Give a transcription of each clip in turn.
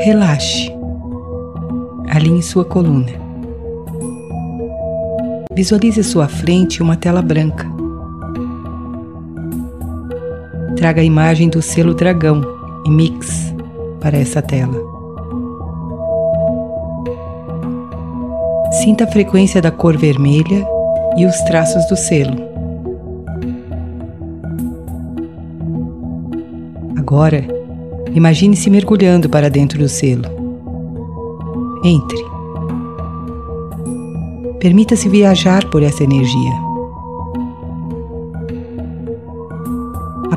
Relaxe. Alinhe sua coluna. Visualize à sua frente uma tela branca. Traga a imagem do selo dragão e mix para essa tela. Sinta a frequência da cor vermelha e os traços do selo. Agora, imagine-se mergulhando para dentro do selo. Entre. Permita-se viajar por essa energia.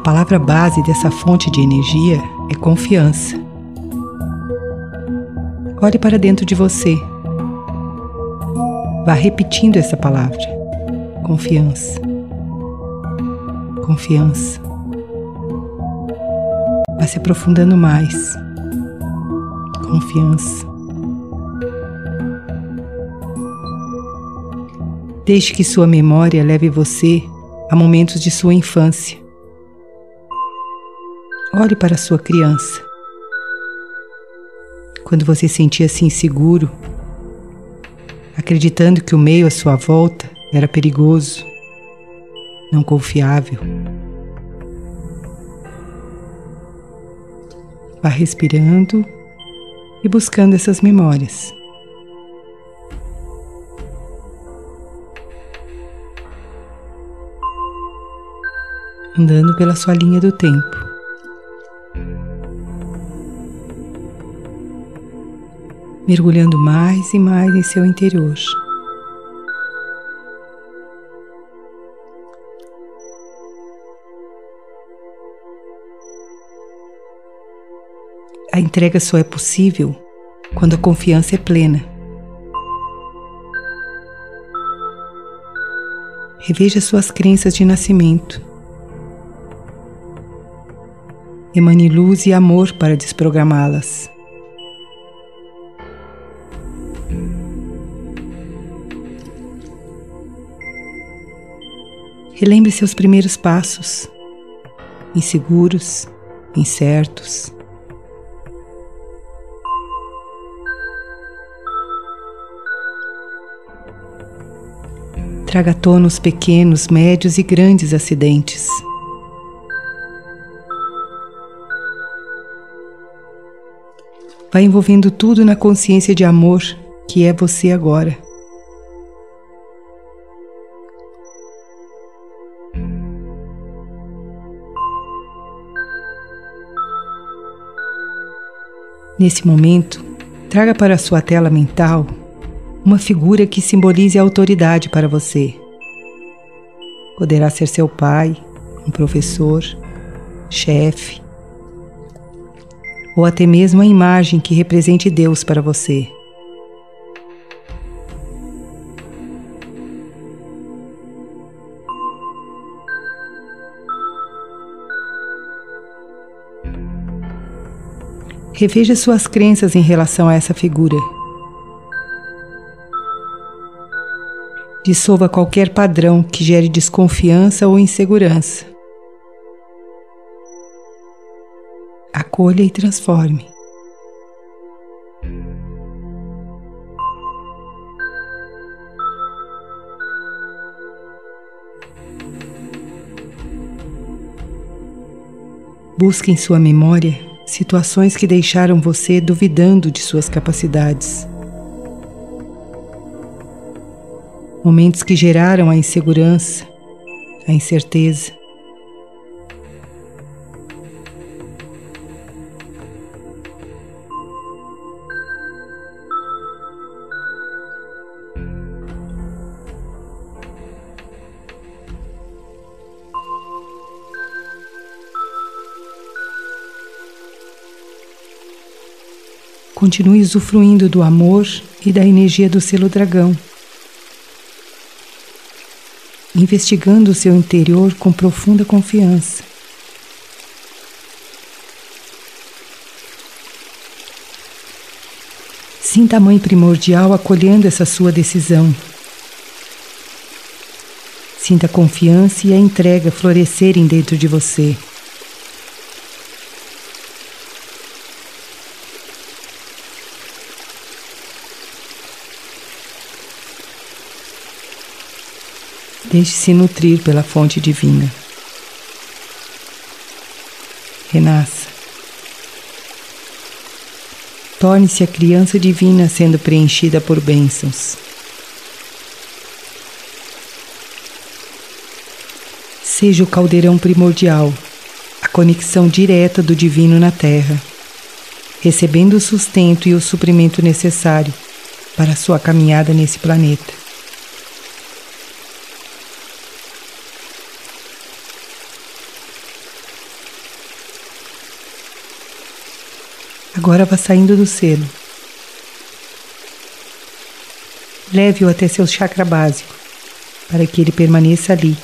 Palavra base dessa fonte de energia é confiança. Olhe para dentro de você. Vá repetindo essa palavra. Confiança. Confiança. Vá se aprofundando mais. Confiança. Deixe que sua memória leve você a momentos de sua infância. Olhe para sua criança. Quando você sentia-se inseguro, acreditando que o meio à sua volta era perigoso, não confiável. Vá respirando e buscando essas memórias. Andando pela sua linha do tempo. Mergulhando mais e mais em seu interior. A entrega só é possível quando a confiança é plena. Reveja suas crenças de nascimento. Emane luz e amor para desprogramá-las. Relembre seus primeiros passos, inseguros, incertos. Traga à pequenos, médios e grandes acidentes. Vai envolvendo tudo na consciência de amor que é você agora. Nesse momento, traga para a sua tela mental uma figura que simbolize a autoridade para você. Poderá ser seu pai, um professor, chefe, ou até mesmo a imagem que represente Deus para você. Reveja suas crenças em relação a essa figura. Dissolva qualquer padrão que gere desconfiança ou insegurança. Acolha e transforme. Busque em sua memória situações que deixaram você duvidando de suas capacidades. momentos que geraram a insegurança, a incerteza. Continue usufruindo do amor e da energia do selo dragão. investigando o seu interior com profunda confiança. Sinta a Mãe Primordial acolhendo essa sua decisão. Sinta a confiança e a entrega florescerem dentro de você. Deixe-se nutrir pela fonte divina. Renasça. Torne-se a criança divina sendo preenchida por bênçãos. Seja o caldeirão primordial, a conexão direta do divino na Terra, recebendo o sustento e o suprimento necessário para a sua caminhada nesse planeta. Agora vá saindo do selo. Leve-o até seu chakra básico, para que ele permaneça ali,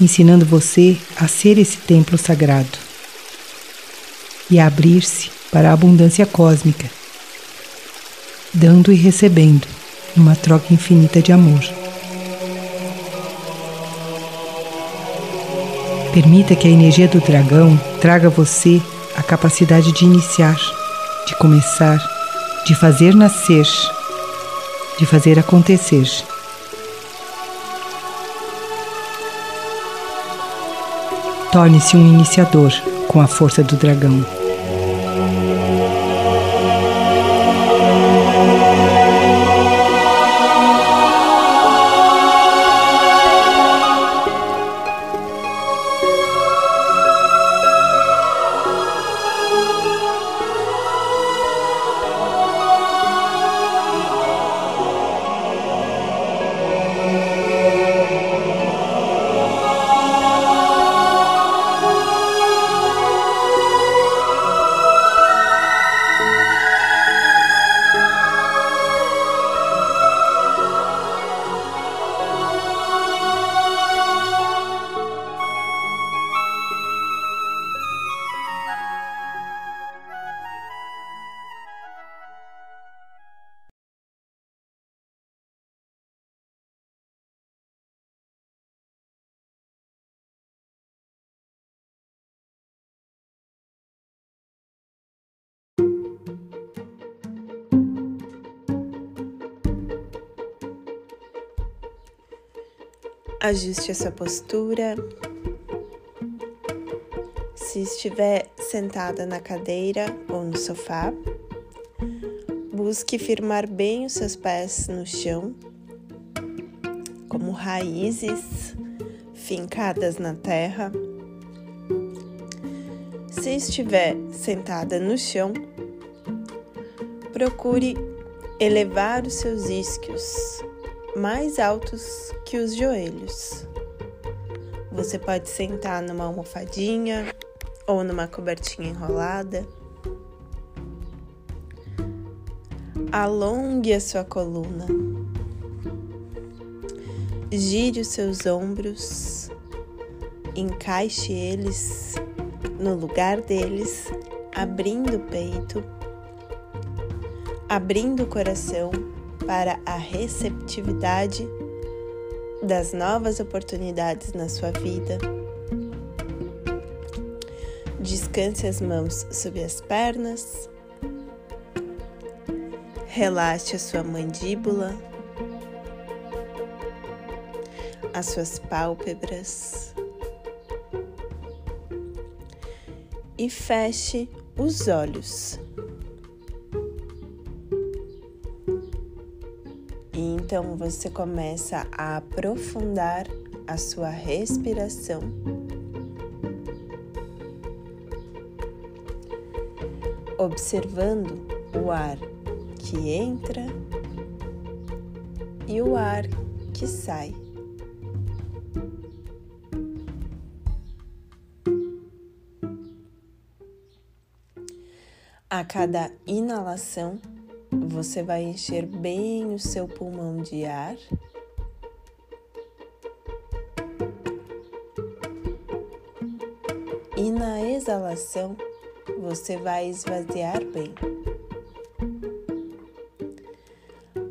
ensinando você a ser esse templo sagrado e a abrir-se para a abundância cósmica, dando e recebendo numa troca infinita de amor. Permita que a energia do dragão traga você a capacidade de iniciar, de começar, de fazer nascer, de fazer acontecer. Torne-se um iniciador com a força do dragão. Ajuste a sua postura. Se estiver sentada na cadeira ou no sofá, busque firmar bem os seus pés no chão, como raízes fincadas na terra. Se estiver sentada no chão, procure elevar os seus isquios mais altos que os joelhos. Você pode sentar numa almofadinha ou numa cobertinha enrolada. Alongue a sua coluna. Gire os seus ombros. Encaixe eles no lugar deles, abrindo o peito, abrindo o coração para a receptividade das novas oportunidades na sua vida. Descanse as mãos sob as pernas. Relaxe a sua mandíbula, as suas pálpebras e feche os olhos. Então você começa a aprofundar a sua respiração. Observando o ar que entra e o ar que sai. A cada inalação, você vai encher bem o seu pulmão de ar. E na exalação, você vai esvaziar bem.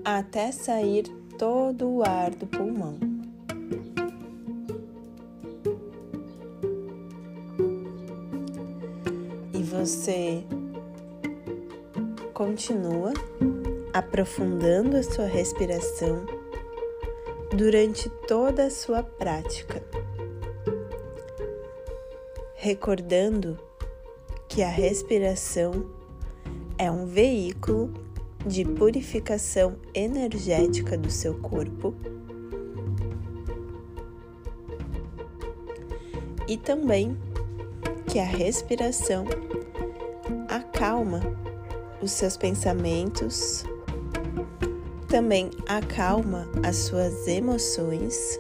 Até sair todo o ar do pulmão. E você continua aprofundando a sua respiração durante toda a sua prática, recordando que a respiração é um veículo de purificação energética do seu corpo e também que a respiração acalma os seus pensamentos, também acalma as suas emoções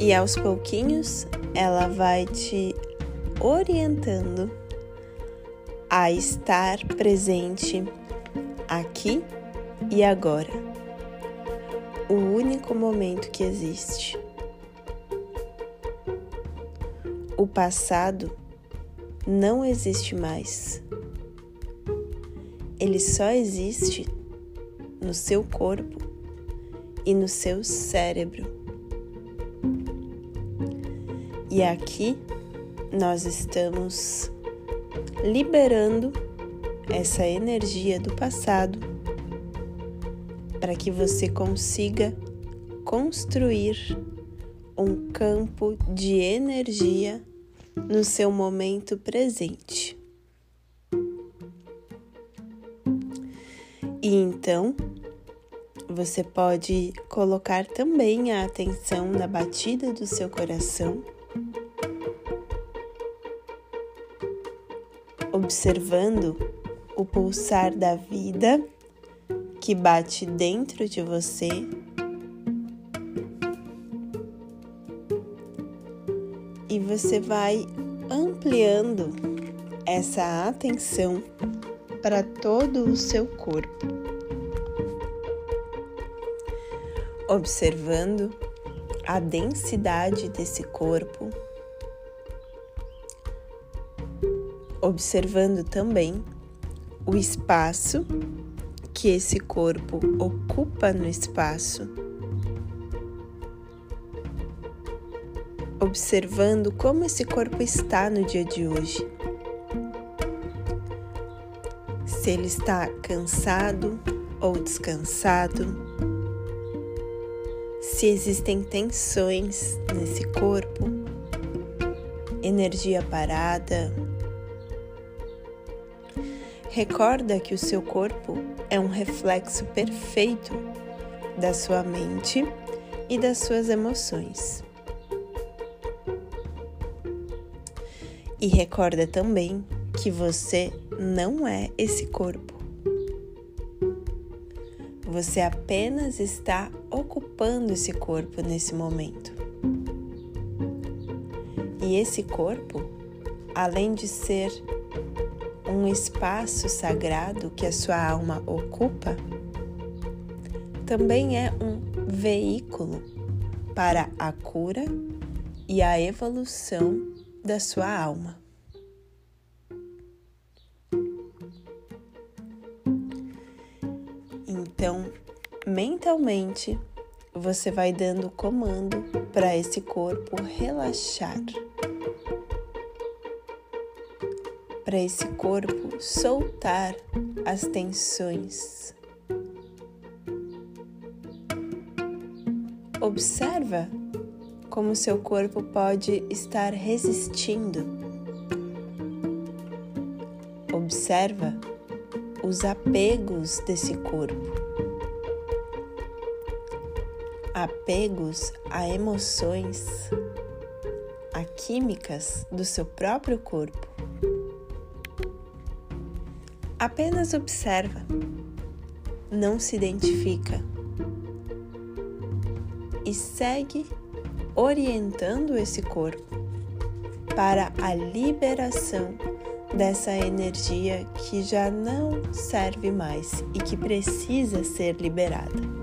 e aos pouquinhos ela vai te orientando a estar presente aqui e agora, o único momento que existe. O passado não existe mais. Ele só existe no seu corpo e no seu cérebro. E aqui nós estamos liberando essa energia do passado para que você consiga construir um campo de energia no seu momento presente. Então, você pode colocar também a atenção na batida do seu coração, observando o pulsar da vida que bate dentro de você. E você vai ampliando essa atenção para todo o seu corpo, observando a densidade desse corpo, observando também o espaço que esse corpo ocupa no espaço. Observando como esse corpo está no dia de hoje. se ele está cansado ou descansado, se existem tensões nesse corpo, energia parada. Recorda que o seu corpo é um reflexo perfeito da sua mente e das suas emoções. E recorda também que você não é esse corpo. Você apenas está ocupando esse corpo nesse momento. E esse corpo, além de ser um espaço sagrado que a sua alma ocupa, também é um veículo para a cura e a evolução da sua alma. Então, mentalmente, você vai dando comando para esse corpo relaxar. Para esse corpo soltar as tensões. Observa como seu corpo pode estar resistindo. Observa os apegos desse corpo apegos a emoções, a químicas do seu próprio corpo. Apenas observa, não se identifica e segue orientando esse corpo para a liberação dessa energia que já não serve mais e que precisa ser liberada.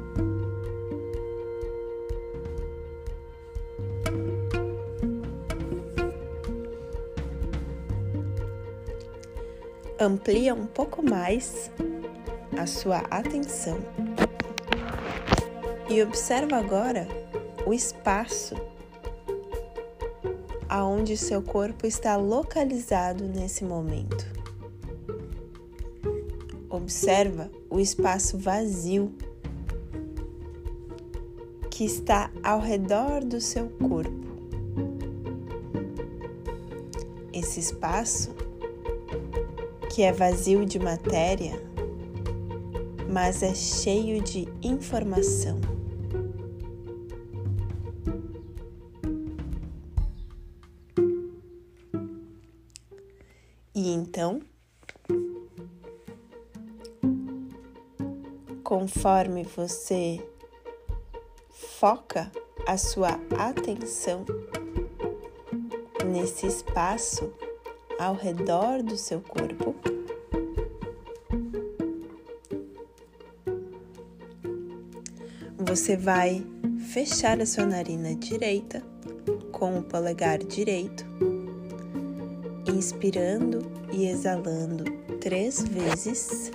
Amplia um pouco mais a sua atenção e observa agora o espaço aonde seu corpo está localizado nesse momento. Observa o espaço vazio que está ao redor do seu corpo. Esse espaço, que é vazio de matéria, mas é cheio de informação. E então, conforme você foca a sua atenção nesse espaço ao redor do seu corpo, você vai fechar a sua narina direita com o polegar direito inspirando e exalando três vezes.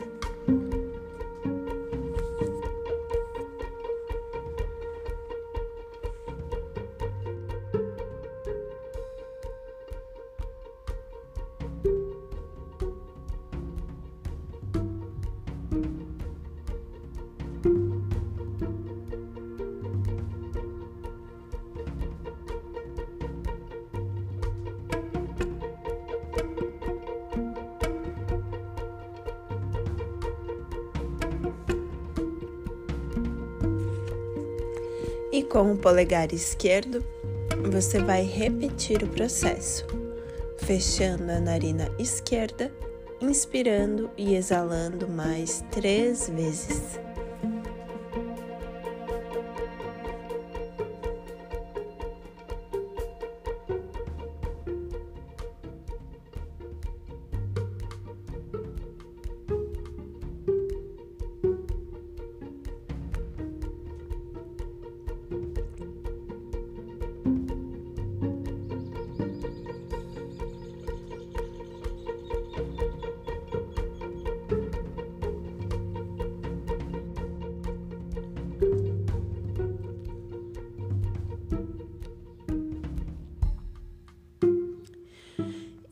E com o polegar esquerdo, você vai repetir o processo, fechando a narina esquerda, inspirando e exalando mais três vezes.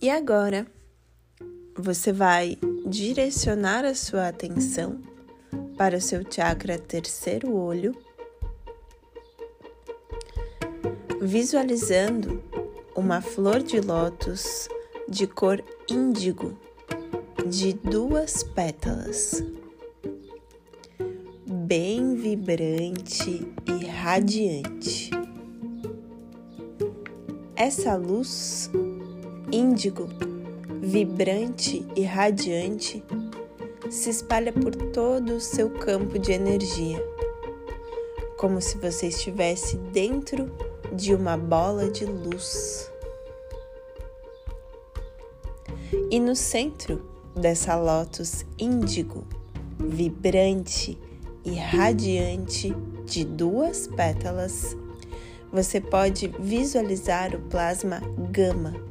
E agora você vai direcionar a sua atenção para o seu chakra terceiro olho, visualizando uma flor de lótus de cor índigo de duas pétalas, bem vibrante e radiante. Essa luz índigo, vibrante e radiante, se espalha por todo o seu campo de energia, como se você estivesse dentro de uma bola de luz. E no centro dessa lótus índigo, vibrante e radiante de duas pétalas, você pode visualizar o plasma gama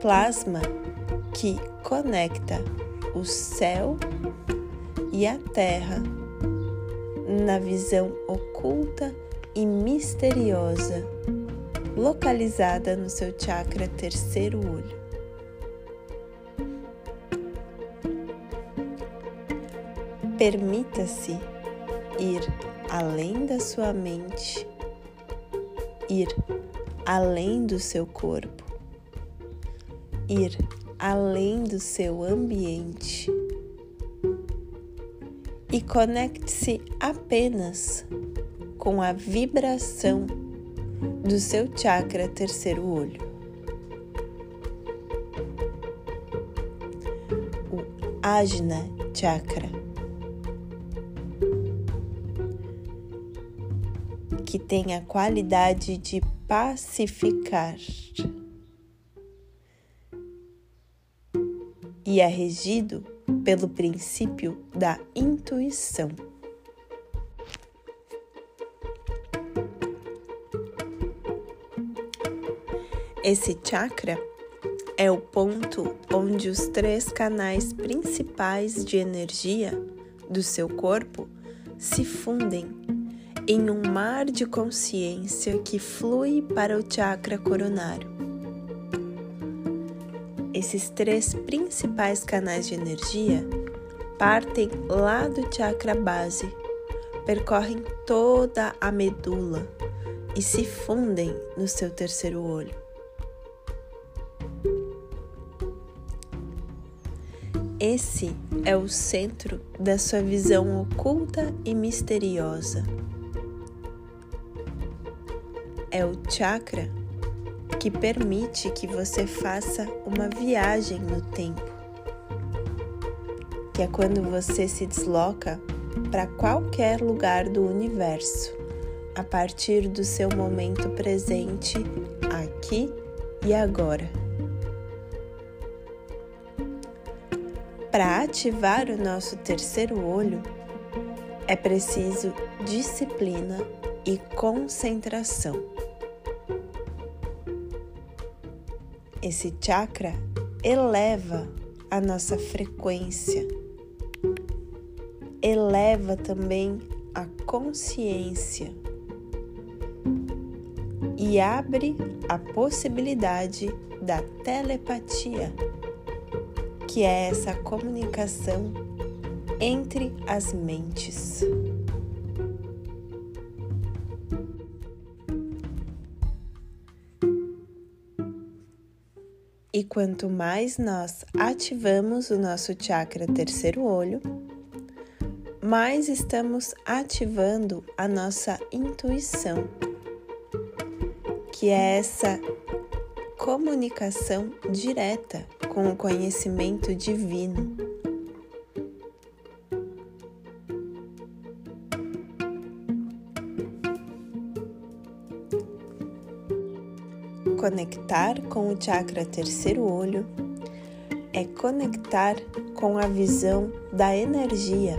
plasma que conecta o céu e a terra na visão oculta e misteriosa localizada no seu chakra terceiro olho. Permita-se ir além da sua mente, ir além do seu corpo ir além do seu ambiente e conecte-se apenas com a vibração do seu chakra terceiro olho. O Ajna Chakra. Que tem a qualidade de pacificar. E é regido pelo princípio da intuição. Esse chakra é o ponto onde os três canais principais de energia do seu corpo se fundem em um mar de consciência que flui para o chakra coronário. Esses três principais canais de energia partem lá do chakra base, percorrem toda a medula e se fundem no seu terceiro olho. Esse é o centro da sua visão oculta e misteriosa. É o chakra que permite que você faça uma viagem no tempo, que é quando você se desloca para qualquer lugar do universo a partir do seu momento presente, aqui e agora. Para ativar o nosso terceiro olho, é preciso disciplina e concentração. Esse chakra eleva a nossa frequência, eleva também a consciência e abre a possibilidade da telepatia, que é essa comunicação entre as mentes. E quanto mais nós ativamos o nosso chakra terceiro olho, mais estamos ativando a nossa intuição que é essa comunicação direta com o conhecimento divino. Conectar com o chakra terceiro olho é conectar com a visão da energia,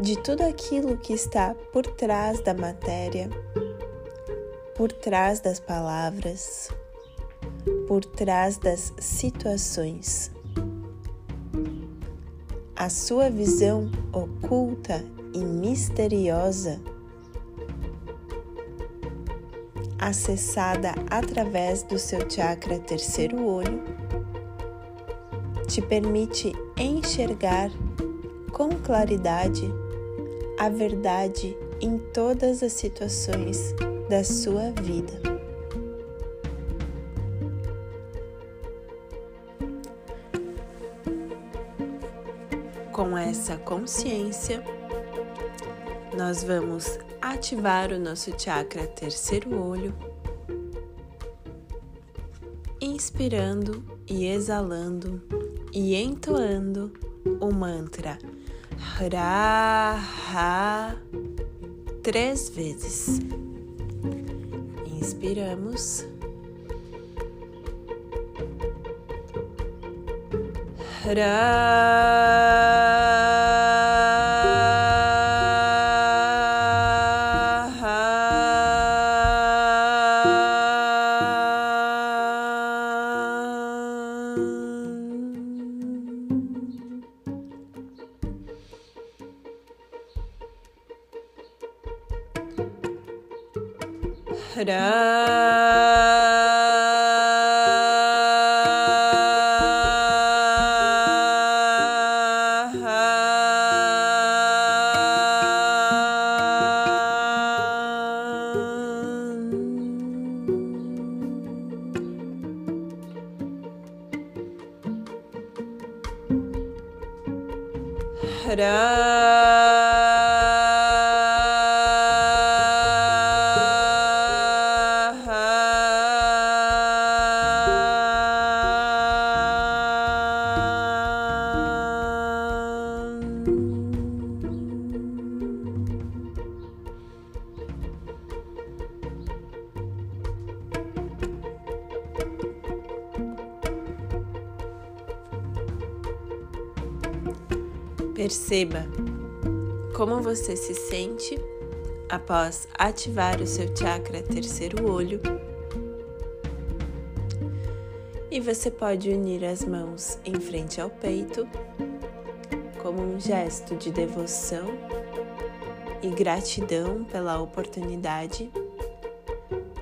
de tudo aquilo que está por trás da matéria por trás das palavras, por trás das situações. A sua visão oculta e misteriosa, acessada através do seu chakra terceiro olho, te permite enxergar com claridade a verdade em todas as situações da sua vida. Com essa consciência, nós vamos ativar o nosso chakra terceiro olho, inspirando e exalando e entoando o mantra Hra três vezes. Inspiramos. Tcharam! Perceba como você se sente após ativar o seu chakra terceiro olho. E você pode unir as mãos em frente ao peito, como um gesto de devoção e gratidão pela oportunidade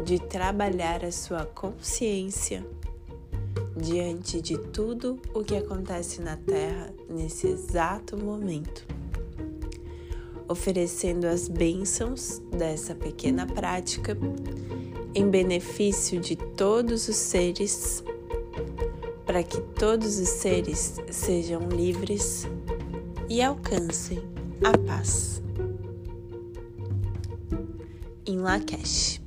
de trabalhar a sua consciência diante de tudo o que acontece na Terra nesse exato momento, oferecendo as bênçãos dessa pequena prática em benefício de todos os seres, para que todos os seres sejam livres e alcancem a paz. Em Lakesh.